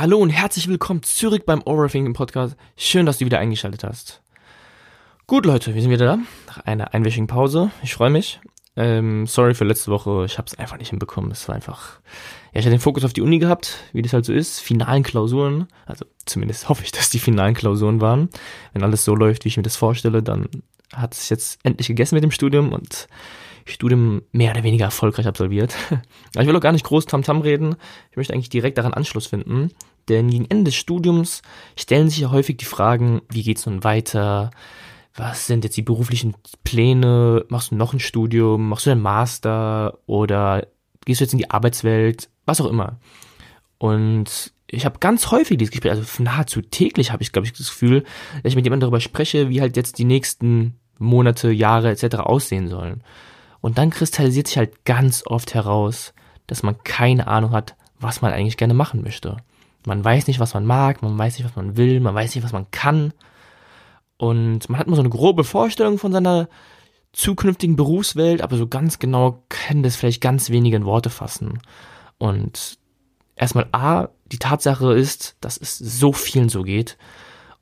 Hallo und herzlich willkommen zurück beim Overthinking Podcast. Schön, dass du wieder eingeschaltet hast. Gut, Leute, wir sind wieder da. Nach einer einwöchigen Pause. Ich freue mich. Ähm, sorry für letzte Woche. Ich habe es einfach nicht hinbekommen. Es war einfach. Ja, ich hatte den Fokus auf die Uni gehabt, wie das halt so ist. Finalen Klausuren. Also zumindest hoffe ich, dass die finalen Klausuren waren. Wenn alles so läuft, wie ich mir das vorstelle, dann hat es jetzt endlich gegessen mit dem Studium und Studium mehr oder weniger erfolgreich absolviert. Ich will auch gar nicht groß Tamtam -Tam reden. Ich möchte eigentlich direkt daran Anschluss finden. Denn gegen Ende des Studiums stellen sich ja häufig die Fragen, wie geht's nun weiter? Was sind jetzt die beruflichen Pläne? Machst du noch ein Studium? Machst du einen Master? Oder gehst du jetzt in die Arbeitswelt? Was auch immer. Und ich habe ganz häufig dieses Gespräch, also nahezu täglich habe ich, glaube ich, das Gefühl, dass ich mit jemandem darüber spreche, wie halt jetzt die nächsten Monate, Jahre etc. aussehen sollen. Und dann kristallisiert sich halt ganz oft heraus, dass man keine Ahnung hat, was man eigentlich gerne machen möchte. Man weiß nicht, was man mag, man weiß nicht, was man will, man weiß nicht, was man kann. Und man hat immer so eine grobe Vorstellung von seiner zukünftigen Berufswelt, aber so ganz genau können das vielleicht ganz wenige in Worte fassen. Und erstmal A, die Tatsache ist, dass es so vielen so geht.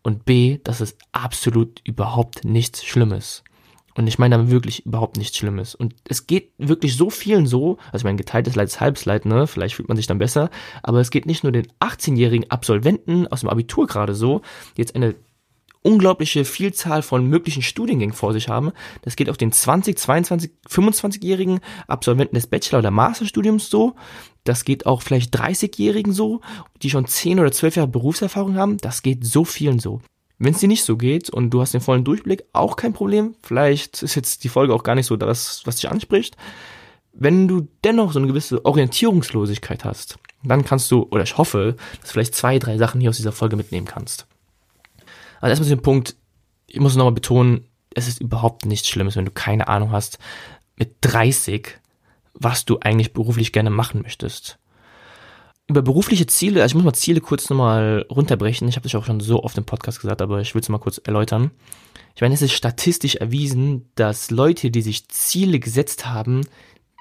Und B, dass es absolut überhaupt nichts Schlimmes. Und ich meine damit wirklich überhaupt nichts Schlimmes. Und es geht wirklich so vielen so, also ich meine, geteiltes Leid ist halbes Leid, ne? Vielleicht fühlt man sich dann besser. Aber es geht nicht nur den 18-jährigen Absolventen aus dem Abitur gerade so, die jetzt eine unglaubliche Vielzahl von möglichen Studiengängen vor sich haben. Das geht auch den 20, 22, 25-jährigen Absolventen des Bachelor- oder Masterstudiums so. Das geht auch vielleicht 30-jährigen so, die schon 10 oder 12 Jahre Berufserfahrung haben. Das geht so vielen so. Wenn es dir nicht so geht und du hast den vollen Durchblick, auch kein Problem. Vielleicht ist jetzt die Folge auch gar nicht so das, was dich anspricht. Wenn du dennoch so eine gewisse Orientierungslosigkeit hast, dann kannst du, oder ich hoffe, dass du vielleicht zwei, drei Sachen hier aus dieser Folge mitnehmen kannst. Also erstmal zu dem Punkt, ich muss nochmal betonen, es ist überhaupt nichts Schlimmes, wenn du keine Ahnung hast, mit 30, was du eigentlich beruflich gerne machen möchtest über berufliche Ziele, also ich muss mal Ziele kurz nochmal runterbrechen. Ich habe das auch schon so oft im Podcast gesagt, aber ich will es mal kurz erläutern. Ich meine, es ist statistisch erwiesen, dass Leute, die sich Ziele gesetzt haben,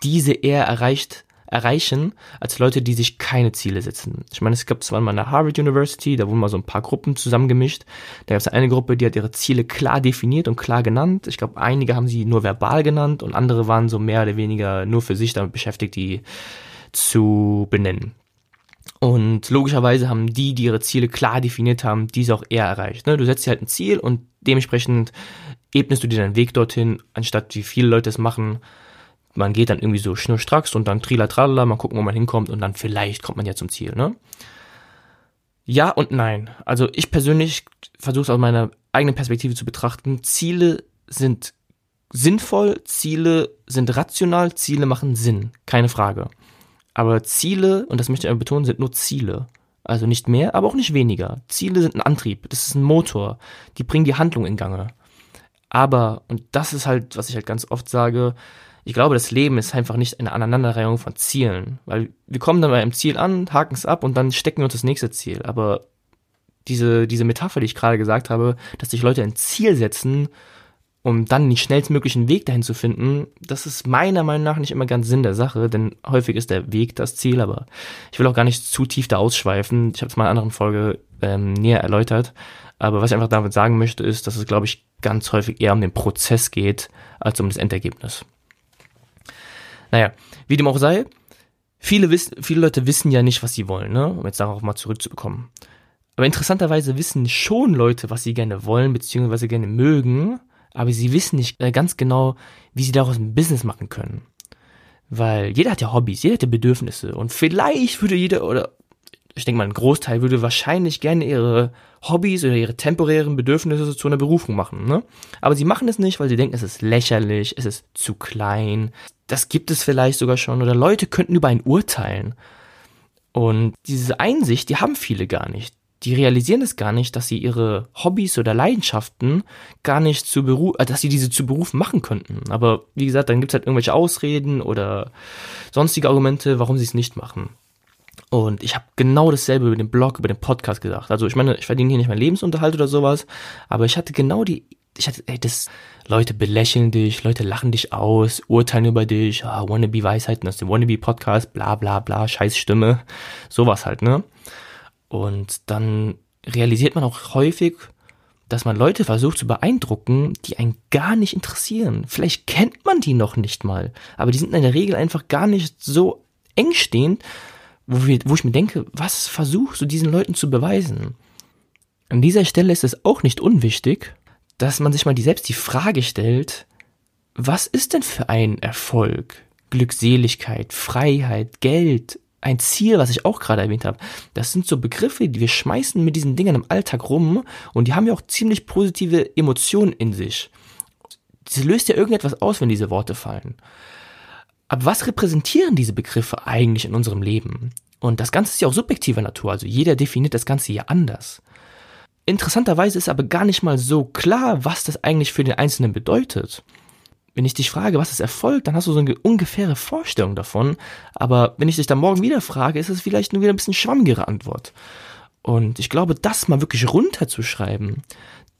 diese eher erreicht, erreichen, als Leute, die sich keine Ziele setzen. Ich meine, es gab zwar mal eine Harvard University, da wurden mal so ein paar Gruppen zusammengemischt. Da gab es eine Gruppe, die hat ihre Ziele klar definiert und klar genannt. Ich glaube, einige haben sie nur verbal genannt und andere waren so mehr oder weniger nur für sich damit beschäftigt, die zu benennen. Und logischerweise haben die, die ihre Ziele klar definiert haben, diese auch eher erreicht. Ne? Du setzt dir halt ein Ziel und dementsprechend ebnest du dir deinen Weg dorthin, anstatt wie viele Leute es machen. Man geht dann irgendwie so schnurstracks und dann trilatralala, mal gucken, wo man hinkommt und dann vielleicht kommt man ja zum Ziel. Ne? Ja und nein. Also ich persönlich versuche es aus meiner eigenen Perspektive zu betrachten. Ziele sind sinnvoll, Ziele sind rational, Ziele machen Sinn, keine Frage. Aber Ziele, und das möchte ich betonen, sind nur Ziele. Also nicht mehr, aber auch nicht weniger. Ziele sind ein Antrieb, das ist ein Motor. Die bringen die Handlung in Gange. Aber, und das ist halt, was ich halt ganz oft sage, ich glaube, das Leben ist einfach nicht eine Aneinanderreihung von Zielen. Weil wir kommen dann bei einem Ziel an, haken es ab und dann stecken wir uns das nächste Ziel. Aber diese, diese Metapher, die ich gerade gesagt habe, dass sich Leute ein Ziel setzen um dann den schnellstmöglichen Weg dahin zu finden, das ist meiner Meinung nach nicht immer ganz Sinn der Sache, denn häufig ist der Weg das Ziel, aber ich will auch gar nicht zu tief da ausschweifen. Ich habe es mal in einer anderen Folge ähm, näher erläutert. Aber was ich einfach damit sagen möchte, ist, dass es, glaube ich, ganz häufig eher um den Prozess geht, als um das Endergebnis. Naja, wie dem auch sei, viele, wissen, viele Leute wissen ja nicht, was sie wollen, ne? um jetzt darauf mal zurückzubekommen. Aber interessanterweise wissen schon Leute, was sie gerne wollen, beziehungsweise gerne mögen, aber sie wissen nicht äh, ganz genau, wie sie daraus ein Business machen können. Weil jeder hat ja Hobbys, jeder hat ja Bedürfnisse und vielleicht würde jeder oder ich denke mal, ein Großteil würde wahrscheinlich gerne ihre Hobbys oder ihre temporären Bedürfnisse zu einer Berufung machen, ne? Aber sie machen es nicht, weil sie denken, es ist lächerlich, es ist zu klein. Das gibt es vielleicht sogar schon oder Leute könnten über einen urteilen. Und diese Einsicht, die haben viele gar nicht die realisieren es gar nicht, dass sie ihre Hobbys oder Leidenschaften gar nicht zu Beruf, äh, dass sie diese zu Beruf machen könnten. Aber wie gesagt, dann gibt's halt irgendwelche Ausreden oder sonstige Argumente, warum sie es nicht machen. Und ich habe genau dasselbe über den Blog, über den Podcast gesagt. Also ich meine, ich verdiene hier nicht meinen Lebensunterhalt oder sowas, aber ich hatte genau die, ich hatte, ey, das, Leute belächeln dich, Leute lachen dich aus, urteilen über dich, ah, wannabe Weisheiten aus dem wannabe Podcast, bla bla bla, scheiß Stimme, sowas halt, ne? Und dann realisiert man auch häufig, dass man Leute versucht zu beeindrucken, die einen gar nicht interessieren. Vielleicht kennt man die noch nicht mal, aber die sind in der Regel einfach gar nicht so engstehend, wo, wir, wo ich mir denke, was versuchst du diesen Leuten zu beweisen? An dieser Stelle ist es auch nicht unwichtig, dass man sich mal die, selbst die Frage stellt, was ist denn für ein Erfolg, Glückseligkeit, Freiheit, Geld, ein Ziel, was ich auch gerade erwähnt habe. Das sind so Begriffe, die wir schmeißen mit diesen Dingern im Alltag rum und die haben ja auch ziemlich positive Emotionen in sich. Sie löst ja irgendetwas aus, wenn diese Worte fallen. Aber was repräsentieren diese Begriffe eigentlich in unserem Leben? Und das Ganze ist ja auch subjektiver Natur, also jeder definiert das Ganze ja anders. Interessanterweise ist aber gar nicht mal so klar, was das eigentlich für den Einzelnen bedeutet. Wenn ich dich frage, was ist Erfolg, dann hast du so eine ungefähre Vorstellung davon. Aber wenn ich dich dann morgen wieder frage, ist es vielleicht nur wieder ein bisschen schwammigere Antwort. Und ich glaube, das mal wirklich runterzuschreiben,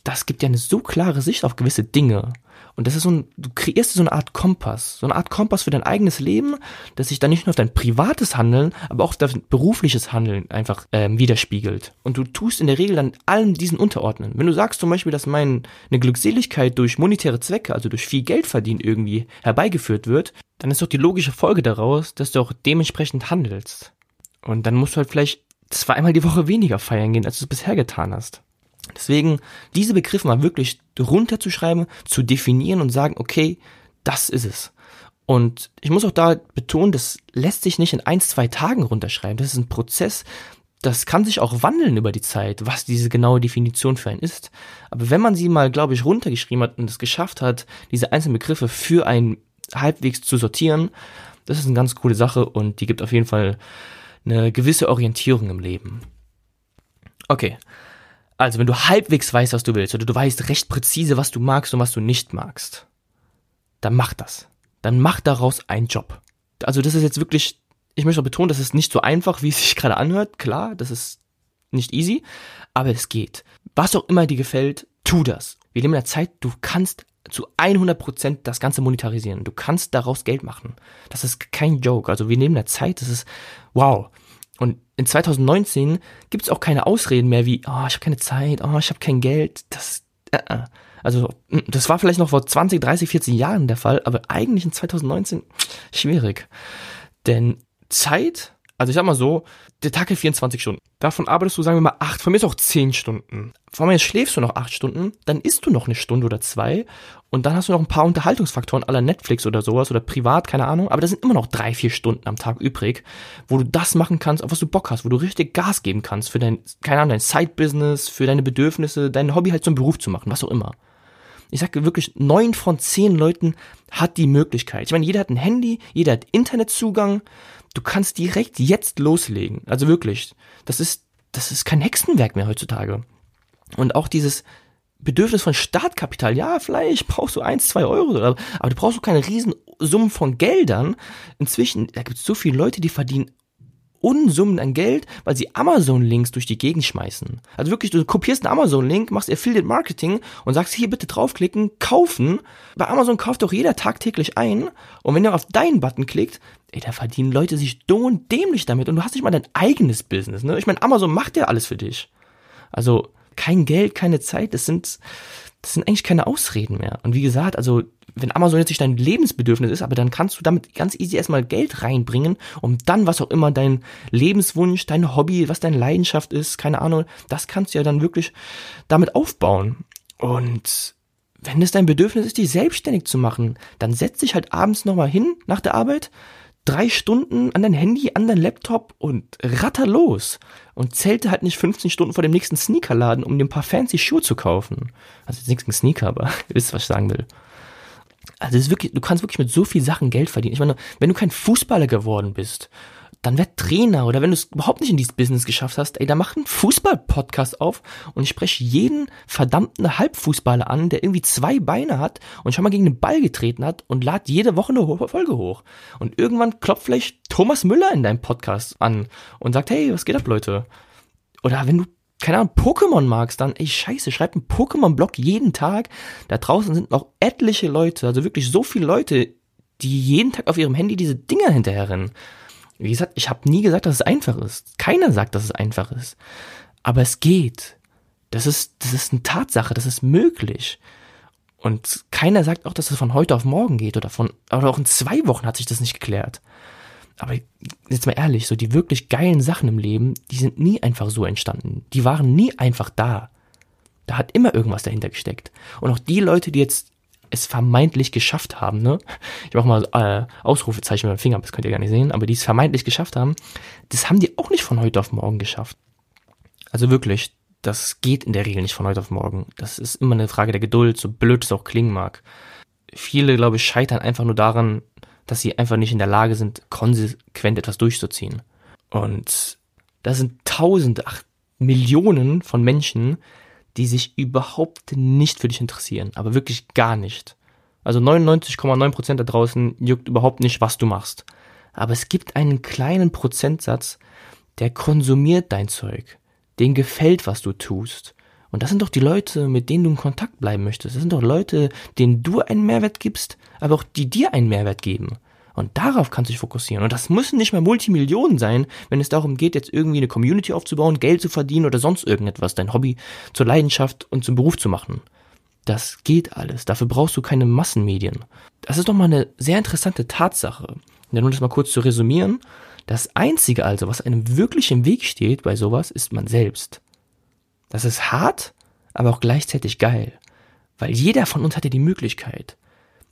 das gibt ja eine so klare Sicht auf gewisse Dinge. Und das ist so ein, du kreierst so eine Art Kompass, so eine Art Kompass für dein eigenes Leben, das sich dann nicht nur auf dein privates Handeln, aber auch auf dein berufliches Handeln einfach ähm, widerspiegelt. Und du tust in der Regel dann allen diesen unterordnen. Wenn du sagst zum Beispiel, dass meine Glückseligkeit durch monetäre Zwecke, also durch viel Geld verdienen irgendwie herbeigeführt wird, dann ist doch die logische Folge daraus, dass du auch dementsprechend handelst. Und dann musst du halt vielleicht zweimal die Woche weniger feiern gehen, als du es bisher getan hast. Deswegen diese Begriffe mal wirklich runterzuschreiben, zu definieren und sagen, okay, das ist es. Und ich muss auch da betonen, das lässt sich nicht in ein, zwei Tagen runterschreiben. Das ist ein Prozess, das kann sich auch wandeln über die Zeit, was diese genaue Definition für einen ist. Aber wenn man sie mal, glaube ich, runtergeschrieben hat und es geschafft hat, diese einzelnen Begriffe für einen halbwegs zu sortieren, das ist eine ganz coole Sache und die gibt auf jeden Fall eine gewisse Orientierung im Leben. Okay, also, wenn du halbwegs weißt, was du willst, oder du weißt recht präzise, was du magst und was du nicht magst, dann mach das. Dann mach daraus einen Job. Also, das ist jetzt wirklich, ich möchte betonen, das ist nicht so einfach, wie es sich gerade anhört. Klar, das ist nicht easy, aber es geht. Was auch immer dir gefällt, tu das. Wir leben in einer Zeit, du kannst zu 100% das Ganze monetarisieren. Du kannst daraus Geld machen. Das ist kein Joke. Also wir in einer Zeit, das ist wow. In 2019 gibt es auch keine Ausreden mehr wie, oh, ich habe keine Zeit, oh, ich habe kein Geld. Das, äh, äh. also hm, das war vielleicht noch vor 20, 30, 40 Jahren der Fall, aber eigentlich in 2019 schwierig. Denn Zeit, also ich sag mal so, der Tag hat 24 Stunden. Davon arbeitest du, sagen wir mal, acht, von mir ist auch zehn Stunden. Von mir schläfst du noch acht Stunden, dann isst du noch eine Stunde oder zwei und dann hast du noch ein paar Unterhaltungsfaktoren aller Netflix oder sowas oder privat, keine Ahnung, aber da sind immer noch drei, vier Stunden am Tag übrig, wo du das machen kannst, auf was du Bock hast, wo du richtig Gas geben kannst für dein, keine Ahnung, dein Side-Business, für deine Bedürfnisse, dein Hobby halt zum Beruf zu machen, was auch immer. Ich sage wirklich, neun von zehn Leuten hat die Möglichkeit. Ich meine, jeder hat ein Handy, jeder hat Internetzugang, Du kannst direkt jetzt loslegen. Also wirklich. Das ist, das ist kein Hexenwerk mehr heutzutage. Und auch dieses Bedürfnis von Startkapital, ja, vielleicht brauchst du eins, zwei Euro, aber du brauchst auch keine Riesensummen von Geldern. Inzwischen, da gibt es so viele Leute, die verdienen Unsummen an Geld, weil sie Amazon-Links durch die Gegend schmeißen. Also wirklich, du kopierst einen Amazon-Link, machst Affiliate Marketing und sagst, hier bitte draufklicken, kaufen. Bei Amazon kauft doch jeder tagtäglich ein. Und wenn ihr auf deinen Button klickt, ey, da verdienen Leute sich dumm und dämlich damit. Und du hast nicht mal dein eigenes Business, ne? Ich meine, Amazon macht ja alles für dich. Also, kein Geld, keine Zeit, das sind, das sind eigentlich keine Ausreden mehr. Und wie gesagt, also wenn Amazon jetzt nicht dein Lebensbedürfnis ist, aber dann kannst du damit ganz easy erstmal Geld reinbringen, um dann was auch immer dein Lebenswunsch, dein Hobby, was deine Leidenschaft ist, keine Ahnung, das kannst du ja dann wirklich damit aufbauen. Und wenn es dein Bedürfnis ist, dich selbstständig zu machen, dann setz dich halt abends nochmal hin nach der Arbeit, drei Stunden an dein Handy, an dein Laptop und ratter los. Und zählte halt nicht 15 Stunden vor dem nächsten Sneakerladen, um dir ein paar fancy Schuhe zu kaufen. Also jetzt nichts ein Sneaker, aber ihr wisst, was ich sagen will. Also ist wirklich, du kannst wirklich mit so viel Sachen Geld verdienen. Ich meine, wenn du kein Fußballer geworden bist, dann werd Trainer oder wenn du es überhaupt nicht in dieses Business geschafft hast, ey, dann mach einen Fußball-Podcast auf und ich spreche jeden verdammten Halbfußballer an, der irgendwie zwei Beine hat und schon mal gegen den Ball getreten hat und lad jede Woche eine Folge hoch. Und irgendwann klopft vielleicht Thomas Müller in deinem Podcast an und sagt, hey, was geht ab, Leute? Oder wenn du keine Ahnung, Pokémon magst, dann, ey, scheiße, schreib einen Pokémon-Blog jeden Tag. Da draußen sind noch etliche Leute, also wirklich so viele Leute, die jeden Tag auf ihrem Handy diese Dinger hinterherrennen. Wie gesagt, ich habe nie gesagt, dass es einfach ist. Keiner sagt, dass es einfach ist. Aber es geht. Das ist, das ist eine Tatsache, das ist möglich. Und keiner sagt auch, dass es von heute auf morgen geht oder von, oder auch in zwei Wochen hat sich das nicht geklärt. Aber jetzt mal ehrlich, so die wirklich geilen Sachen im Leben, die sind nie einfach so entstanden. Die waren nie einfach da. Da hat immer irgendwas dahinter gesteckt. Und auch die Leute, die jetzt es vermeintlich geschafft haben, ne? Ich mach mal äh, Ausrufezeichen mit dem Finger, das könnt ihr gar nicht sehen, aber die es vermeintlich geschafft haben, das haben die auch nicht von heute auf morgen geschafft. Also wirklich, das geht in der Regel nicht von heute auf morgen. Das ist immer eine Frage der Geduld, so blöd es auch klingen mag. Viele, glaube ich, scheitern einfach nur daran, dass sie einfach nicht in der Lage sind, konsequent etwas durchzuziehen. Und das sind Tausende, ach, Millionen von Menschen, die sich überhaupt nicht für dich interessieren, aber wirklich gar nicht. Also 99,9% da draußen juckt überhaupt nicht, was du machst. Aber es gibt einen kleinen Prozentsatz, der konsumiert dein Zeug. Den gefällt, was du tust. Und das sind doch die Leute, mit denen du in Kontakt bleiben möchtest. Das sind doch Leute, denen du einen Mehrwert gibst, aber auch die dir einen Mehrwert geben. Und darauf kannst du dich fokussieren. Und das müssen nicht mal Multimillionen sein, wenn es darum geht, jetzt irgendwie eine Community aufzubauen, Geld zu verdienen oder sonst irgendetwas, dein Hobby zur Leidenschaft und zum Beruf zu machen. Das geht alles. Dafür brauchst du keine Massenmedien. Das ist doch mal eine sehr interessante Tatsache. Denn um das mal kurz zu resümieren, das Einzige also, was einem wirklich im Weg steht bei sowas, ist man selbst. Das ist hart, aber auch gleichzeitig geil. Weil jeder von uns hat ja die Möglichkeit.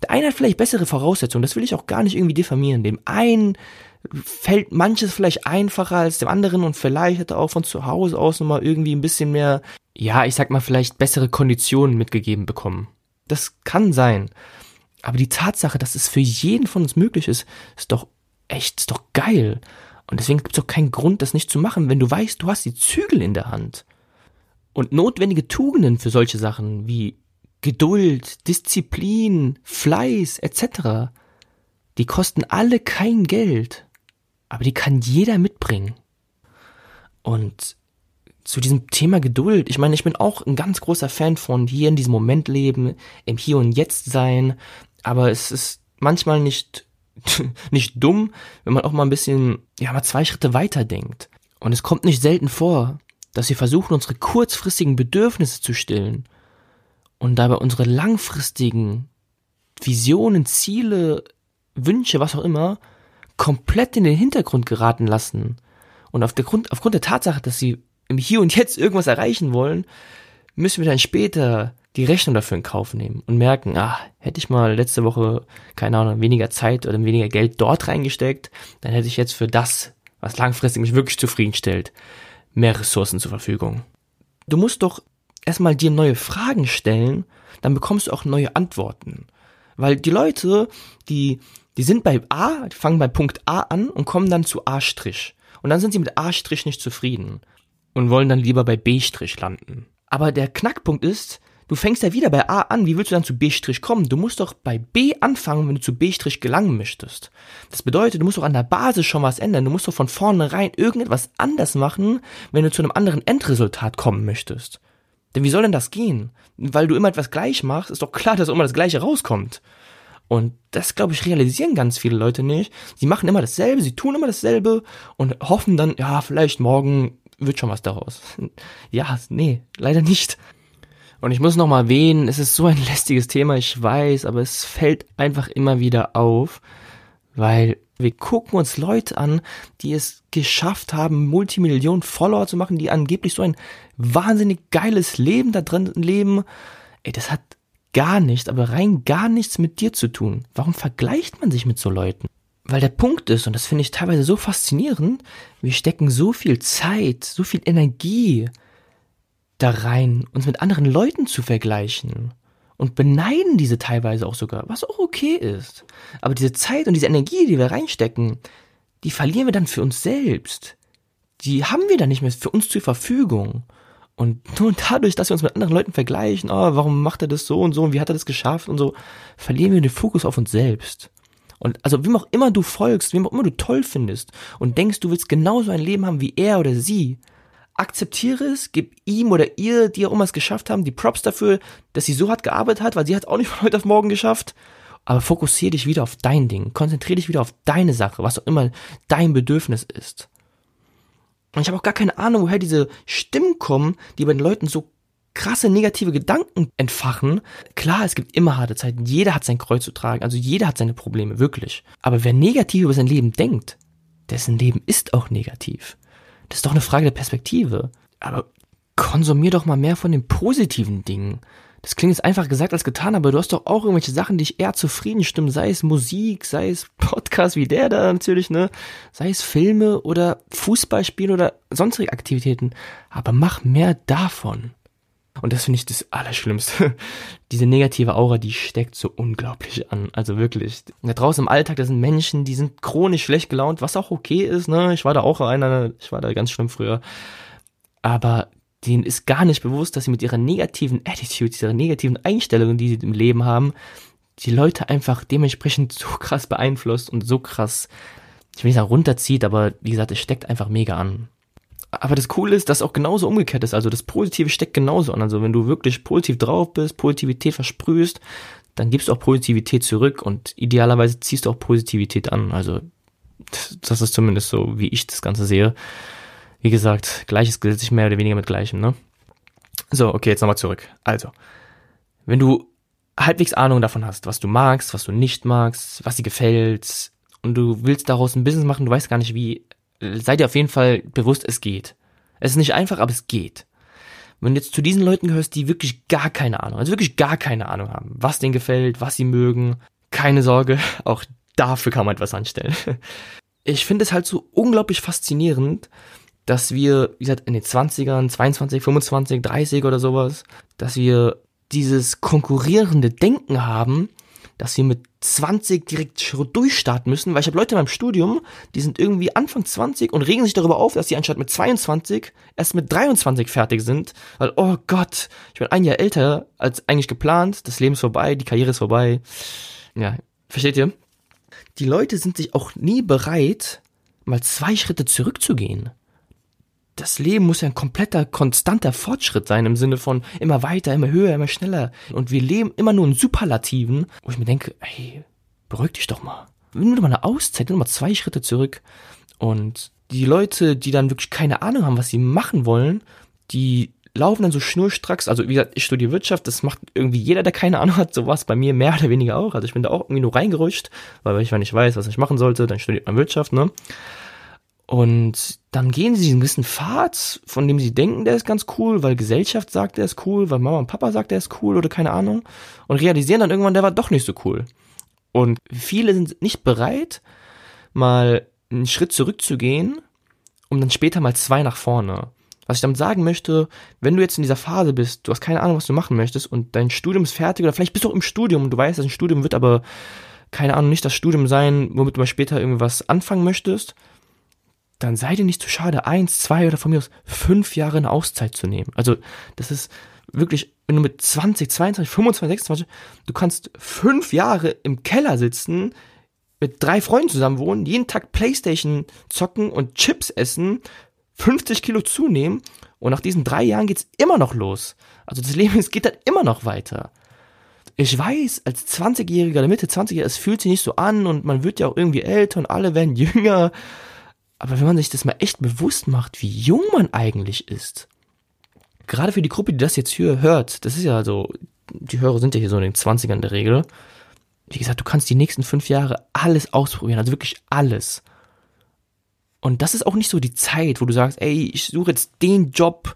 Der eine hat vielleicht bessere Voraussetzungen, das will ich auch gar nicht irgendwie diffamieren. Dem einen fällt manches vielleicht einfacher als dem anderen und vielleicht hat er auch von zu Hause aus nochmal irgendwie ein bisschen mehr, ja, ich sag mal, vielleicht bessere Konditionen mitgegeben bekommen. Das kann sein. Aber die Tatsache, dass es für jeden von uns möglich ist, ist doch echt, ist doch geil. Und deswegen gibt es doch keinen Grund, das nicht zu machen, wenn du weißt, du hast die Zügel in der Hand. Und notwendige Tugenden für solche Sachen wie Geduld, Disziplin, Fleiß etc., die kosten alle kein Geld, aber die kann jeder mitbringen. Und zu diesem Thema Geduld, ich meine, ich bin auch ein ganz großer Fan von hier in diesem Moment leben, im Hier und Jetzt sein, aber es ist manchmal nicht, nicht dumm, wenn man auch mal ein bisschen, ja, mal zwei Schritte weiter denkt. Und es kommt nicht selten vor, dass wir versuchen, unsere kurzfristigen Bedürfnisse zu stillen und dabei unsere langfristigen Visionen, Ziele, Wünsche, was auch immer, komplett in den Hintergrund geraten lassen. Und auf der Grund, aufgrund der Tatsache, dass sie im Hier und Jetzt irgendwas erreichen wollen, müssen wir dann später die Rechnung dafür in Kauf nehmen und merken, ah, hätte ich mal letzte Woche, keine Ahnung, weniger Zeit oder weniger Geld dort reingesteckt, dann hätte ich jetzt für das, was langfristig mich wirklich zufriedenstellt, mehr Ressourcen zur Verfügung. Du musst doch erstmal dir neue Fragen stellen, dann bekommst du auch neue Antworten. Weil die Leute, die, die sind bei A, die fangen bei Punkt A an und kommen dann zu A'. Und dann sind sie mit A' nicht zufrieden und wollen dann lieber bei B' landen. Aber der Knackpunkt ist, du fängst ja wieder bei A an, wie willst du dann zu B' kommen? Du musst doch bei B anfangen, wenn du zu B' gelangen möchtest. Das bedeutet, du musst doch an der Basis schon was ändern. Du musst doch von vornherein irgendetwas anders machen, wenn du zu einem anderen Endresultat kommen möchtest. Denn wie soll denn das gehen? Weil du immer etwas gleich machst, ist doch klar, dass immer das Gleiche rauskommt. Und das, glaube ich, realisieren ganz viele Leute nicht. Sie machen immer dasselbe, sie tun immer dasselbe und hoffen dann, ja, vielleicht morgen wird schon was daraus. Ja, nee, leider nicht. Und ich muss nochmal erwähnen, es ist so ein lästiges Thema, ich weiß, aber es fällt einfach immer wieder auf, weil wir gucken uns Leute an, die es geschafft haben, Multimillionen Follower zu machen, die angeblich so ein wahnsinnig geiles Leben da drin leben. Ey, das hat gar nichts, aber rein gar nichts mit dir zu tun. Warum vergleicht man sich mit so Leuten? Weil der Punkt ist, und das finde ich teilweise so faszinierend, wir stecken so viel Zeit, so viel Energie da rein, uns mit anderen Leuten zu vergleichen und beneiden diese teilweise auch sogar, was auch okay ist. Aber diese Zeit und diese Energie, die wir reinstecken, die verlieren wir dann für uns selbst. Die haben wir dann nicht mehr für uns zur Verfügung. Und nur dadurch, dass wir uns mit anderen Leuten vergleichen, oh, warum macht er das so und so und wie hat er das geschafft und so, verlieren wir den Fokus auf uns selbst. Und also wem auch immer du folgst, wem auch immer du toll findest und denkst, du willst genauso ein Leben haben wie er oder sie, akzeptiere es, gib ihm oder ihr, die auch immer es geschafft haben, die Props dafür, dass sie so hart gearbeitet hat, weil sie hat auch nicht von heute auf morgen geschafft. Aber fokussiere dich wieder auf dein Ding. Konzentriere dich wieder auf deine Sache, was auch immer dein Bedürfnis ist. Und ich habe auch gar keine Ahnung, woher diese Stimmen kommen, die bei den Leuten so krasse negative Gedanken entfachen. Klar, es gibt immer harte Zeiten. Jeder hat sein Kreuz zu tragen. Also jeder hat seine Probleme, wirklich. Aber wer negativ über sein Leben denkt, dessen Leben ist auch negativ. Das ist doch eine Frage der Perspektive. Aber konsumier doch mal mehr von den positiven Dingen. Das klingt jetzt einfach gesagt als getan, aber du hast doch auch irgendwelche Sachen, die dich eher zufrieden stimmen, sei es Musik, sei es Podcast wie der da natürlich, ne? Sei es Filme oder Fußballspiele oder sonstige Aktivitäten. Aber mach mehr davon. Und das finde ich das Allerschlimmste. Diese negative Aura, die steckt so unglaublich an. Also wirklich. Da draußen im Alltag, da sind Menschen, die sind chronisch schlecht gelaunt, was auch okay ist, ne? Ich war da auch einer, ich war da ganz schlimm früher. Aber denen ist gar nicht bewusst, dass sie mit ihrer negativen Attitude, dieser negativen Einstellung, die sie im Leben haben, die Leute einfach dementsprechend so krass beeinflusst und so krass, ich will nicht sagen runterzieht, aber wie gesagt, es steckt einfach mega an aber das Coole ist, dass auch genauso umgekehrt ist. Also das Positive steckt genauso an. Also wenn du wirklich positiv drauf bist, Positivität versprühst, dann gibst du auch Positivität zurück und idealerweise ziehst du auch Positivität an. Also das ist zumindest so, wie ich das Ganze sehe. Wie gesagt, Gleiches gilt sich mehr oder weniger mit Gleichem, ne? So, okay, jetzt nochmal zurück. Also, wenn du halbwegs Ahnung davon hast, was du magst, was du nicht magst, was dir gefällt, und du willst daraus ein Business machen, du weißt gar nicht wie, seid ihr auf jeden Fall bewusst, es geht. Es ist nicht einfach, aber es geht. Wenn du jetzt zu diesen Leuten gehörst, die wirklich gar keine Ahnung, also wirklich gar keine Ahnung haben, was denen gefällt, was sie mögen, keine Sorge, auch dafür kann man etwas anstellen. Ich finde es halt so unglaublich faszinierend, dass wir, wie gesagt, in den 20ern, 22, 25, 30 oder sowas, dass wir dieses konkurrierende Denken haben, dass wir mit 20 direkt durchstarten müssen, weil ich habe Leute in meinem Studium, die sind irgendwie Anfang 20 und regen sich darüber auf, dass sie anstatt mit 22 erst mit 23 fertig sind, weil, oh Gott, ich bin ein Jahr älter als eigentlich geplant, das Leben ist vorbei, die Karriere ist vorbei. Ja, versteht ihr? Die Leute sind sich auch nie bereit, mal zwei Schritte zurückzugehen das Leben muss ja ein kompletter, konstanter Fortschritt sein im Sinne von immer weiter, immer höher, immer schneller. Und wir leben immer nur in Superlativen, wo ich mir denke, hey, beruhig dich doch mal. Nimm doch mal eine Auszeit, nimm mal zwei Schritte zurück. Und die Leute, die dann wirklich keine Ahnung haben, was sie machen wollen, die laufen dann so schnurstracks, also wie gesagt, ich studiere Wirtschaft, das macht irgendwie jeder, der keine Ahnung hat, sowas bei mir mehr oder weniger auch. Also ich bin da auch irgendwie nur reingerutscht, weil wenn ich weiß, was ich machen sollte, dann studiert man Wirtschaft, ne? Und dann gehen sie diesen gewissen Pfad, von dem sie denken, der ist ganz cool, weil Gesellschaft sagt, der ist cool, weil Mama und Papa sagt, der ist cool oder keine Ahnung. Und realisieren dann irgendwann, der war doch nicht so cool. Und viele sind nicht bereit, mal einen Schritt zurückzugehen, um dann später mal zwei nach vorne. Was ich damit sagen möchte, wenn du jetzt in dieser Phase bist, du hast keine Ahnung, was du machen möchtest und dein Studium ist fertig oder vielleicht bist du auch im Studium und du weißt, dass ein Studium wird aber, keine Ahnung, nicht das Studium sein, womit du mal später irgendwas anfangen möchtest, dann sei dir nicht zu schade, eins, zwei oder von mir aus fünf Jahre eine Auszeit zu nehmen. Also das ist wirklich, wenn du mit 20, 22, 25, 26, du kannst fünf Jahre im Keller sitzen, mit drei Freunden zusammen wohnen, jeden Tag Playstation zocken und Chips essen, 50 Kilo zunehmen und nach diesen drei Jahren geht's immer noch los. Also das Leben, es geht dann immer noch weiter. Ich weiß, als 20-Jähriger oder Mitte 20-Jähriger, es fühlt sich nicht so an und man wird ja auch irgendwie älter und alle werden jünger aber wenn man sich das mal echt bewusst macht, wie jung man eigentlich ist, gerade für die Gruppe, die das jetzt hier hört, das ist ja so, die Hörer sind ja hier so in den 20ern in der Regel. Wie gesagt, du kannst die nächsten fünf Jahre alles ausprobieren, also wirklich alles. Und das ist auch nicht so die Zeit, wo du sagst, ey, ich suche jetzt den Job,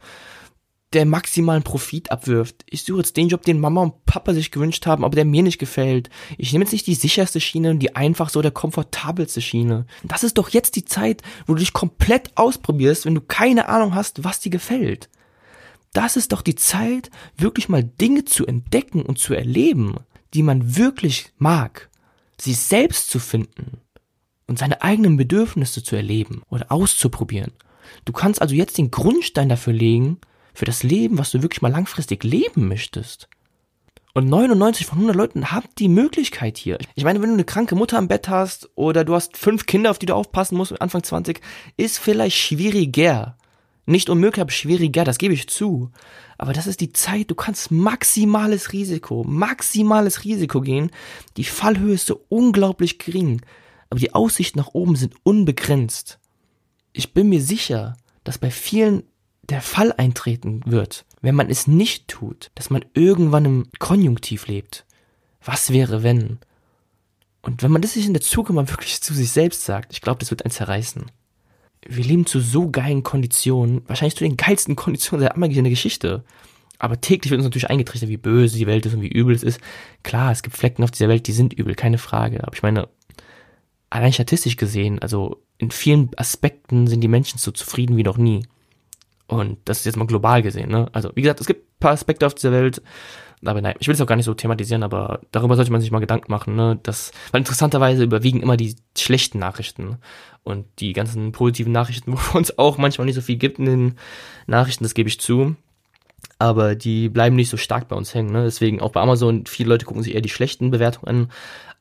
der maximalen Profit abwirft. Ich suche jetzt den Job, den Mama und Papa sich gewünscht haben, aber der mir nicht gefällt. Ich nehme jetzt nicht die sicherste Schiene und die einfach so der komfortabelste Schiene. Das ist doch jetzt die Zeit, wo du dich komplett ausprobierst, wenn du keine Ahnung hast, was dir gefällt. Das ist doch die Zeit, wirklich mal Dinge zu entdecken und zu erleben, die man wirklich mag. Sie selbst zu finden und seine eigenen Bedürfnisse zu erleben oder auszuprobieren. Du kannst also jetzt den Grundstein dafür legen, für das Leben, was du wirklich mal langfristig leben möchtest. Und 99 von 100 Leuten haben die Möglichkeit hier. Ich meine, wenn du eine kranke Mutter am Bett hast oder du hast fünf Kinder, auf die du aufpassen musst Anfang 20, ist vielleicht schwieriger. Nicht unmöglich, aber schwieriger, das gebe ich zu. Aber das ist die Zeit, du kannst maximales Risiko, maximales Risiko gehen. Die Fallhöhe ist so unglaublich gering, aber die Aussichten nach oben sind unbegrenzt. Ich bin mir sicher, dass bei vielen der Fall eintreten wird, wenn man es nicht tut, dass man irgendwann im Konjunktiv lebt. Was wäre, wenn? Und wenn man das sich in der Zukunft mal wirklich zu sich selbst sagt, ich glaube, das wird einen zerreißen. Wir leben zu so geilen Konditionen, wahrscheinlich zu den geilsten Konditionen der in der Geschichte. Aber täglich wird uns natürlich eingetrichtert, wie böse die Welt ist und wie übel es ist. Klar, es gibt Flecken auf dieser Welt, die sind übel, keine Frage. Aber ich meine, allein statistisch gesehen, also in vielen Aspekten sind die Menschen so zufrieden wie noch nie. Und das ist jetzt mal global gesehen, ne? Also, wie gesagt, es gibt ein paar Aspekte auf dieser Welt, aber nein, ich will es auch gar nicht so thematisieren, aber darüber sollte man sich mal Gedanken machen, ne? Das, weil interessanterweise überwiegen immer die schlechten Nachrichten und die ganzen positiven Nachrichten, wo uns auch manchmal nicht so viel gibt in den Nachrichten, das gebe ich zu. Aber die bleiben nicht so stark bei uns hängen, ne? Deswegen auch bei Amazon, viele Leute gucken sich eher die schlechten Bewertungen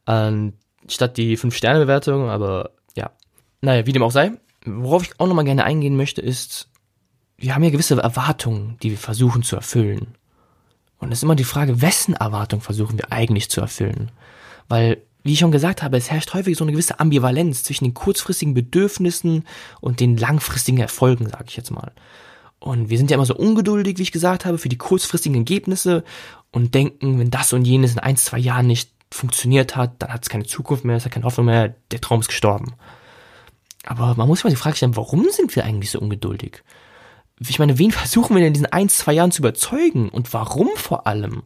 an, anstatt die 5-Sterne-Bewertung, aber ja. Naja, wie dem auch sei. Worauf ich auch nochmal gerne eingehen möchte, ist, wir haben ja gewisse Erwartungen, die wir versuchen zu erfüllen. Und es ist immer die Frage, wessen Erwartung versuchen wir eigentlich zu erfüllen? Weil, wie ich schon gesagt habe, es herrscht häufig so eine gewisse Ambivalenz zwischen den kurzfristigen Bedürfnissen und den langfristigen Erfolgen, sage ich jetzt mal. Und wir sind ja immer so ungeduldig, wie ich gesagt habe, für die kurzfristigen Ergebnisse und denken, wenn das und jenes in ein, zwei Jahren nicht funktioniert hat, dann hat es keine Zukunft mehr, es hat keine Hoffnung mehr, der Traum ist gestorben. Aber man muss sich mal die Frage stellen, warum sind wir eigentlich so ungeduldig? Ich meine, wen versuchen wir denn in diesen ein, zwei Jahren zu überzeugen und warum vor allem?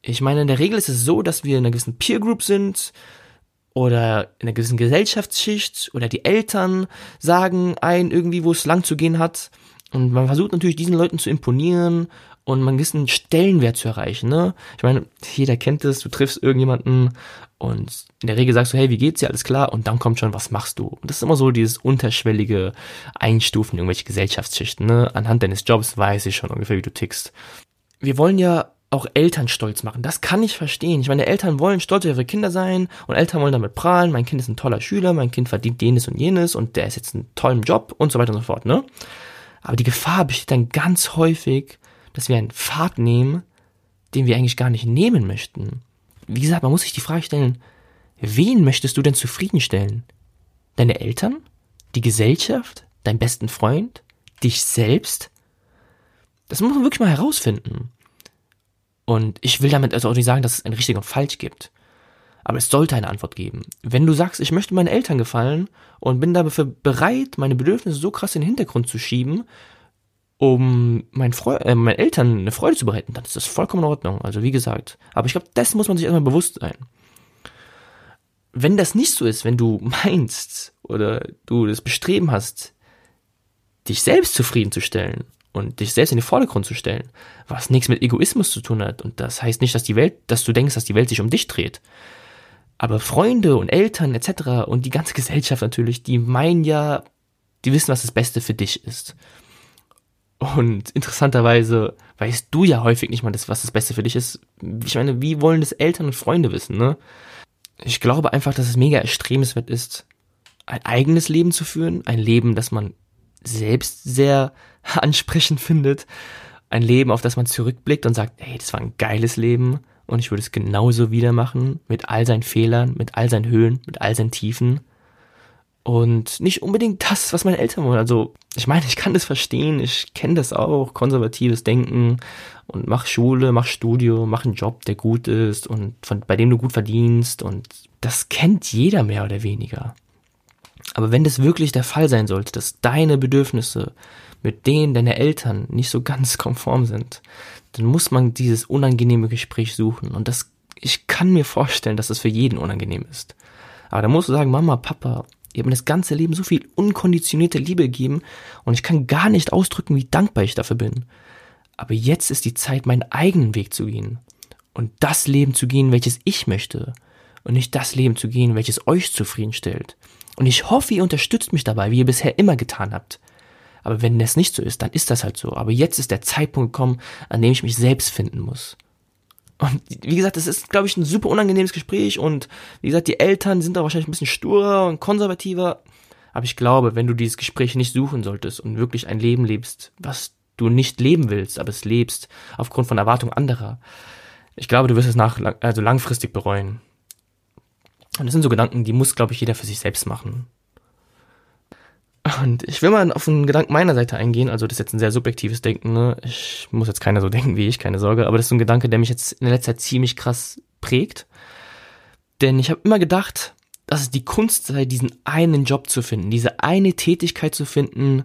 Ich meine, in der Regel ist es so, dass wir in einer gewissen Peer Group sind oder in einer gewissen Gesellschaftsschicht oder die Eltern sagen ein irgendwie, wo es lang zu gehen hat. Und man versucht natürlich diesen Leuten zu imponieren und einen gewissen Stellenwert zu erreichen. Ne? Ich meine, jeder kennt es, du triffst irgendjemanden und in der Regel sagst du, hey, wie geht's dir, alles klar? Und dann kommt schon, was machst du? Und das ist immer so dieses unterschwellige Einstufen in irgendwelche Gesellschaftsschichten. Ne? Anhand deines Jobs weiß ich schon ungefähr, wie du tickst. Wir wollen ja auch Eltern stolz machen. Das kann ich verstehen. Ich meine, Eltern wollen stolz auf ihre Kinder sein und Eltern wollen damit prahlen. Mein Kind ist ein toller Schüler, mein Kind verdient jenes und jenes und der ist jetzt einen tollen Job und so weiter und so fort, ne? Aber die Gefahr besteht dann ganz häufig, dass wir einen Pfad nehmen, den wir eigentlich gar nicht nehmen möchten. Wie gesagt, man muss sich die Frage stellen, wen möchtest du denn zufriedenstellen? Deine Eltern? Die Gesellschaft? Deinen besten Freund? Dich selbst? Das muss man wirklich mal herausfinden. Und ich will damit also auch nicht sagen, dass es ein richtig und falsch gibt. Aber es sollte eine Antwort geben. Wenn du sagst, ich möchte meinen Eltern gefallen und bin dafür bereit, meine Bedürfnisse so krass in den Hintergrund zu schieben, um meinen, Freu äh, meinen Eltern eine Freude zu bereiten, dann ist das vollkommen in Ordnung. Also wie gesagt. Aber ich glaube, das muss man sich erstmal bewusst sein. Wenn das nicht so ist, wenn du meinst oder du das Bestreben hast, dich selbst zufriedenzustellen und dich selbst in den Vordergrund zu stellen, was nichts mit Egoismus zu tun hat. Und das heißt nicht, dass die Welt, dass du denkst, dass die Welt sich um dich dreht. Aber Freunde und Eltern etc. und die ganze Gesellschaft natürlich, die meinen ja, die wissen, was das Beste für dich ist. Und interessanterweise weißt du ja häufig nicht mal, das, was das Beste für dich ist. Ich meine, wie wollen das Eltern und Freunde wissen, ne? Ich glaube einfach, dass es mega erstrebenswert ist, ein eigenes Leben zu führen. Ein Leben, das man selbst sehr ansprechend findet. Ein Leben, auf das man zurückblickt und sagt, hey, das war ein geiles Leben und ich würde es genauso wieder machen, mit all seinen Fehlern, mit all seinen Höhen, mit all seinen Tiefen und nicht unbedingt das, was meine Eltern wollen. Also, ich meine, ich kann das verstehen, ich kenne das auch, konservatives Denken und mach Schule, mach Studio, mach einen Job, der gut ist und von, bei dem du gut verdienst und das kennt jeder mehr oder weniger. Aber wenn das wirklich der Fall sein sollte, dass deine Bedürfnisse mit denen deiner Eltern nicht so ganz konform sind, dann muss man dieses unangenehme Gespräch suchen. Und das, ich kann mir vorstellen, dass das für jeden unangenehm ist. Aber da musst du sagen, Mama, Papa, Ihr habt mir das ganze Leben so viel unkonditionierte Liebe gegeben und ich kann gar nicht ausdrücken, wie dankbar ich dafür bin. Aber jetzt ist die Zeit, meinen eigenen Weg zu gehen und das Leben zu gehen, welches ich möchte. und nicht das Leben zu gehen, welches euch zufriedenstellt. Und ich hoffe, ihr unterstützt mich dabei, wie ihr bisher immer getan habt. Aber wenn das nicht so ist, dann ist das halt so. Aber jetzt ist der Zeitpunkt gekommen, an dem ich mich selbst finden muss. Und wie gesagt, das ist, glaube ich, ein super unangenehmes Gespräch und wie gesagt, die Eltern sind da wahrscheinlich ein bisschen sturer und konservativer. Aber ich glaube, wenn du dieses Gespräch nicht suchen solltest und wirklich ein Leben lebst, was du nicht leben willst, aber es lebst aufgrund von Erwartungen anderer, ich glaube, du wirst es nach, also langfristig bereuen. Und das sind so Gedanken, die muss, glaube ich, jeder für sich selbst machen. Und ich will mal auf einen Gedanken meiner Seite eingehen, also das ist jetzt ein sehr subjektives Denken, ne? Ich muss jetzt keiner so denken wie ich, keine Sorge, aber das ist so ein Gedanke, der mich jetzt in der letzten Zeit ziemlich krass prägt. Denn ich habe immer gedacht, dass es die Kunst sei, diesen einen Job zu finden, diese eine Tätigkeit zu finden,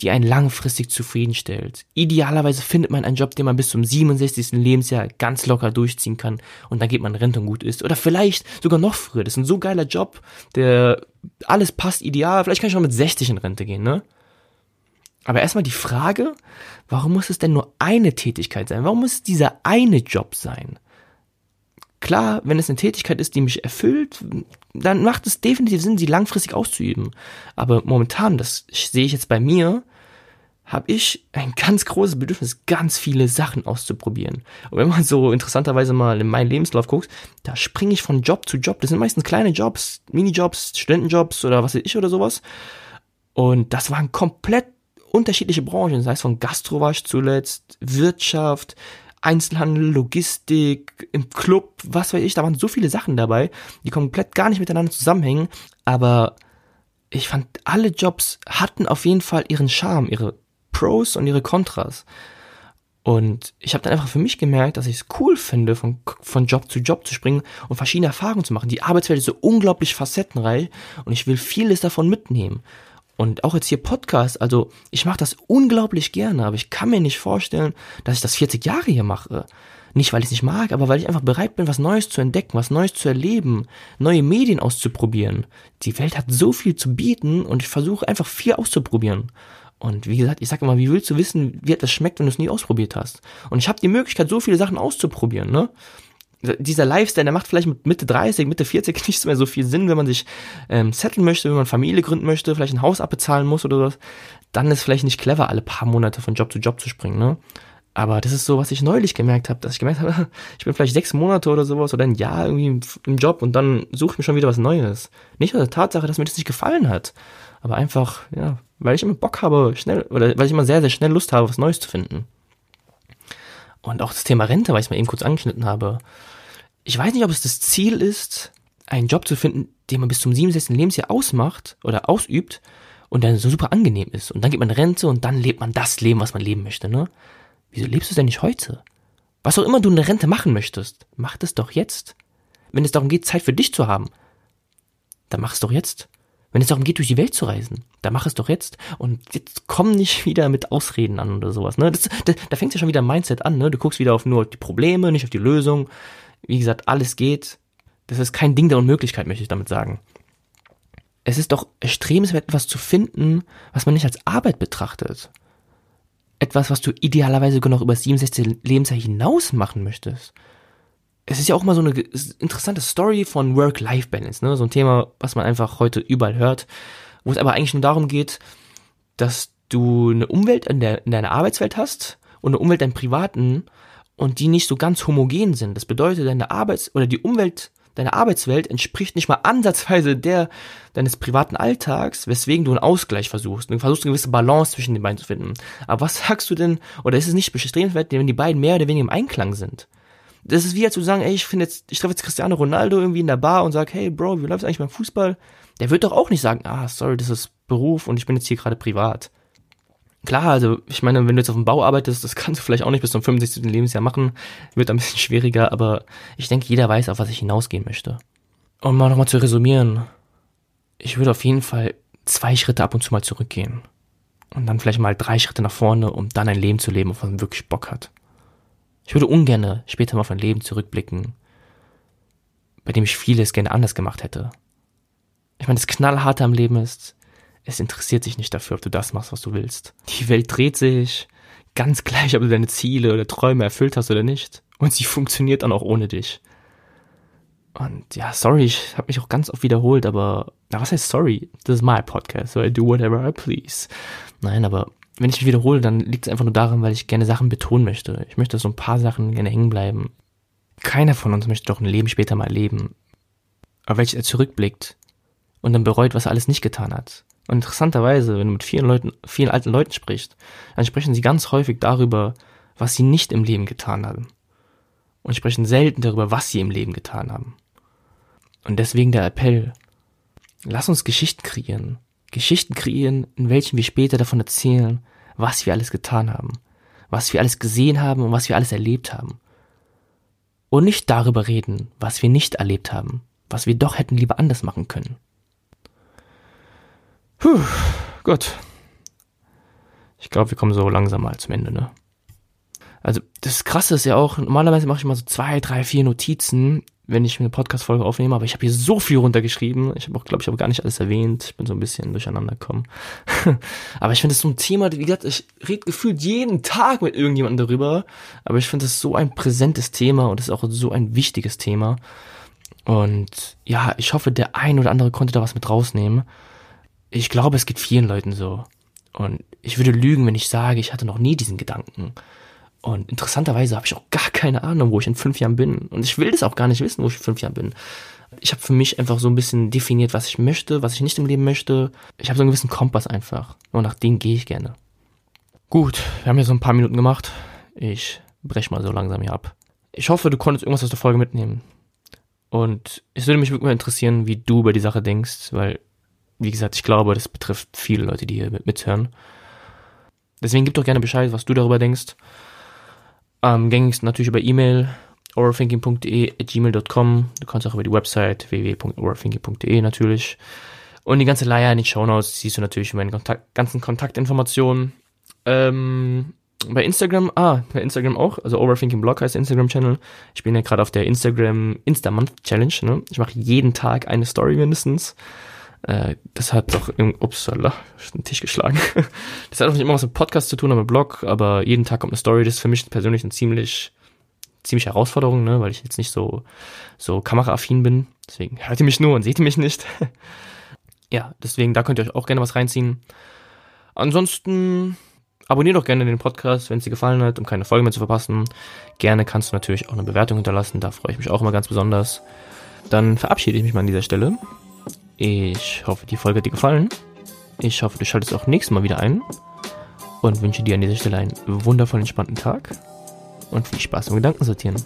die einen langfristig zufriedenstellt. Idealerweise findet man einen Job, den man bis zum 67. Lebensjahr ganz locker durchziehen kann und dann geht man in Rente und gut ist. Oder vielleicht sogar noch früher. Das ist ein so geiler Job, der alles passt ideal. Vielleicht kann ich schon mit 60 in Rente gehen, ne? Aber erstmal die Frage, warum muss es denn nur eine Tätigkeit sein? Warum muss es dieser eine Job sein? Klar, wenn es eine Tätigkeit ist, die mich erfüllt, dann macht es definitiv Sinn, sie langfristig auszuüben. Aber momentan, das sehe ich jetzt bei mir, habe ich ein ganz großes Bedürfnis, ganz viele Sachen auszuprobieren. Und wenn man so interessanterweise mal in meinen Lebenslauf guckt, da springe ich von Job zu Job. Das sind meistens kleine Jobs, Minijobs, Studentenjobs oder was weiß ich oder sowas. Und das waren komplett unterschiedliche Branchen. Das heißt, von Gastro war zuletzt, Wirtschaft, Einzelhandel, Logistik, im Club, was weiß ich, da waren so viele Sachen dabei, die komplett gar nicht miteinander zusammenhängen, aber ich fand, alle Jobs hatten auf jeden Fall ihren Charme, ihre Pros und ihre Kontras. Und ich habe dann einfach für mich gemerkt, dass ich es cool finde, von, von Job zu Job zu springen und verschiedene Erfahrungen zu machen. Die Arbeitswelt ist so unglaublich facettenreich und ich will vieles davon mitnehmen. Und auch jetzt hier Podcast, also ich mache das unglaublich gerne, aber ich kann mir nicht vorstellen, dass ich das 40 Jahre hier mache. Nicht, weil ich es nicht mag, aber weil ich einfach bereit bin, was Neues zu entdecken, was Neues zu erleben, neue Medien auszuprobieren. Die Welt hat so viel zu bieten und ich versuche einfach viel auszuprobieren. Und wie gesagt, ich sage immer, wie willst du wissen, wie das schmeckt, wenn du es nie ausprobiert hast? Und ich habe die Möglichkeit, so viele Sachen auszuprobieren, ne? Dieser Lifestyle, der macht vielleicht mit Mitte 30, Mitte 40 nicht mehr so viel Sinn, wenn man sich ähm, setteln möchte, wenn man Familie gründen möchte, vielleicht ein Haus abbezahlen muss oder was, dann ist vielleicht nicht clever, alle paar Monate von Job zu Job zu springen, ne? Aber das ist so, was ich neulich gemerkt habe, dass ich gemerkt habe, ich bin vielleicht sechs Monate oder sowas oder ein Jahr irgendwie im, im Job und dann suche ich mir schon wieder was Neues. Nicht aus der Tatsache, dass mir das nicht gefallen hat, aber einfach, ja, weil ich immer Bock habe, schnell, oder weil ich immer sehr, sehr schnell Lust habe, was Neues zu finden. Und auch das Thema Rente, weil ich es mal eben kurz angeschnitten habe. Ich weiß nicht, ob es das Ziel ist, einen Job zu finden, den man bis zum 67. Lebensjahr ausmacht oder ausübt und dann so super angenehm ist. Und dann geht man in Rente und dann lebt man das Leben, was man leben möchte, ne? Wieso lebst du denn nicht heute? Was auch immer du in der Rente machen möchtest, mach das doch jetzt. Wenn es darum geht, Zeit für dich zu haben, dann mach es doch jetzt. Wenn es darum geht, durch die Welt zu reisen, dann mach es doch jetzt. Und jetzt komm nicht wieder mit Ausreden an oder sowas. Ne? Das, das, da fängt ja schon wieder Mindset an. Ne? Du guckst wieder auf nur die Probleme, nicht auf die Lösung. Wie gesagt, alles geht. Das ist kein Ding der Unmöglichkeit, möchte ich damit sagen. Es ist doch erstrebenswert, etwas zu finden, was man nicht als Arbeit betrachtet. Etwas, was du idealerweise sogar noch über 67 Lebensjahr hinaus machen möchtest es ist ja auch mal so eine interessante Story von Work-Life-Balance, ne? So ein Thema, was man einfach heute überall hört, wo es aber eigentlich nur darum geht, dass du eine Umwelt in, der, in deiner Arbeitswelt hast und eine Umwelt deinem privaten und die nicht so ganz homogen sind. Das bedeutet, deine Arbeits- oder die Umwelt deiner Arbeitswelt entspricht nicht mal ansatzweise der deines privaten Alltags, weswegen du einen Ausgleich versuchst. Du versuchst eine gewisse Balance zwischen den beiden zu finden. Aber was sagst du denn, oder ist es nicht bestrebenswert, wenn die beiden mehr oder weniger im Einklang sind? Das ist wie zu sagen, ey, ich finde jetzt, ich treffe jetzt Cristiano Ronaldo irgendwie in der Bar und sag, hey Bro, wie läuft's eigentlich beim Fußball? Der wird doch auch nicht sagen, ah, sorry, das ist Beruf und ich bin jetzt hier gerade privat. Klar, also ich meine, wenn du jetzt auf dem Bau arbeitest, das kannst du vielleicht auch nicht bis zum 65. Lebensjahr machen, wird ein bisschen schwieriger, aber ich denke, jeder weiß, auf was ich hinausgehen möchte. Um mal nochmal zu resümieren, ich würde auf jeden Fall zwei Schritte ab und zu mal zurückgehen. Und dann vielleicht mal drei Schritte nach vorne, um dann ein Leben zu leben, auf was man wirklich Bock hat. Ich würde ungern später mal auf ein Leben zurückblicken, bei dem ich vieles gerne anders gemacht hätte. Ich meine, das Knallharte am Leben ist, es interessiert sich nicht dafür, ob du das machst, was du willst. Die Welt dreht sich, ganz gleich, ob du deine Ziele oder Träume erfüllt hast oder nicht. Und sie funktioniert dann auch ohne dich. Und ja, sorry, ich habe mich auch ganz oft wiederholt, aber na, was heißt sorry? Das ist my podcast, so I do whatever I please. Nein, aber wenn ich mich wiederhole, dann liegt es einfach nur daran, weil ich gerne Sachen betonen möchte. Ich möchte so ein paar Sachen gerne hängen bleiben. Keiner von uns möchte doch ein Leben später mal leben. Aber welches er zurückblickt und dann bereut, was er alles nicht getan hat. Und interessanterweise, wenn du mit vielen Leuten, vielen alten Leuten sprichst, dann sprechen sie ganz häufig darüber, was sie nicht im Leben getan haben. Und sprechen selten darüber, was sie im Leben getan haben. Und deswegen der Appell, lass uns Geschichten kreieren. Geschichten kreieren, in welchen wir später davon erzählen, was wir alles getan haben, was wir alles gesehen haben und was wir alles erlebt haben. Und nicht darüber reden, was wir nicht erlebt haben, was wir doch hätten lieber anders machen können. Puh, gut. Ich glaube, wir kommen so langsam mal zum Ende, ne? Also, das Krasse ist ja auch, normalerweise mache ich mal so zwei, drei, vier Notizen, wenn ich eine Podcast-Folge aufnehme, aber ich habe hier so viel runtergeschrieben. Ich habe auch, glaube ich, habe gar nicht alles erwähnt. Ich bin so ein bisschen durcheinander gekommen. aber ich finde es so ein Thema, wie gesagt, ich rede gefühlt jeden Tag mit irgendjemandem darüber. Aber ich finde es so ein präsentes Thema und es ist auch so ein wichtiges Thema. Und ja, ich hoffe, der ein oder andere konnte da was mit rausnehmen. Ich glaube, es geht vielen Leuten so. Und ich würde lügen, wenn ich sage, ich hatte noch nie diesen Gedanken. Und interessanterweise habe ich auch gar keine Ahnung, wo ich in fünf Jahren bin. Und ich will das auch gar nicht wissen, wo ich in fünf Jahren bin. Ich habe für mich einfach so ein bisschen definiert, was ich möchte, was ich nicht im Leben möchte. Ich habe so einen gewissen Kompass einfach. Und nach dem gehe ich gerne. Gut, wir haben ja so ein paar Minuten gemacht. Ich brech mal so langsam hier ab. Ich hoffe, du konntest irgendwas aus der Folge mitnehmen. Und es würde mich wirklich mal interessieren, wie du über die Sache denkst, weil, wie gesagt, ich glaube, das betrifft viele Leute, die hier mithören. Deswegen gib doch gerne Bescheid, was du darüber denkst. Am gängigsten natürlich über E-Mail overthinking.de gmail.com. Du kannst auch über die Website www.overthinking.de natürlich. Und die ganze Leier in den Shownotes siehst du natürlich meine Kontakt, ganzen Kontaktinformationen. Ähm, bei Instagram, ah, bei Instagram auch, also Overthinking Blog heißt Instagram-Channel. Ich bin ja gerade auf der Instagram Insta-Month Challenge, ne? Ich mache jeden Tag eine Story mindestens. Äh, das hat doch, upsala, den Tisch geschlagen. Das hat auch nicht immer was mit Podcast zu tun, aber mit Blog, aber jeden Tag kommt eine Story. Das ist für mich persönlich eine ziemlich, ziemlich Herausforderung, ne, weil ich jetzt nicht so, so kameraaffin bin. Deswegen hört ihr mich nur und seht ihr mich nicht. ja, deswegen, da könnt ihr euch auch gerne was reinziehen. Ansonsten, abonniert doch gerne den Podcast, wenn es dir gefallen hat, um keine Folge mehr zu verpassen. Gerne kannst du natürlich auch eine Bewertung hinterlassen, da freue ich mich auch immer ganz besonders. Dann verabschiede ich mich mal an dieser Stelle. Ich hoffe, die Folge hat dir gefallen. Ich hoffe, du schaltest auch nächstes Mal wieder ein. Und wünsche dir an dieser Stelle einen wundervollen, entspannten Tag. Und viel Spaß beim Gedankensortieren.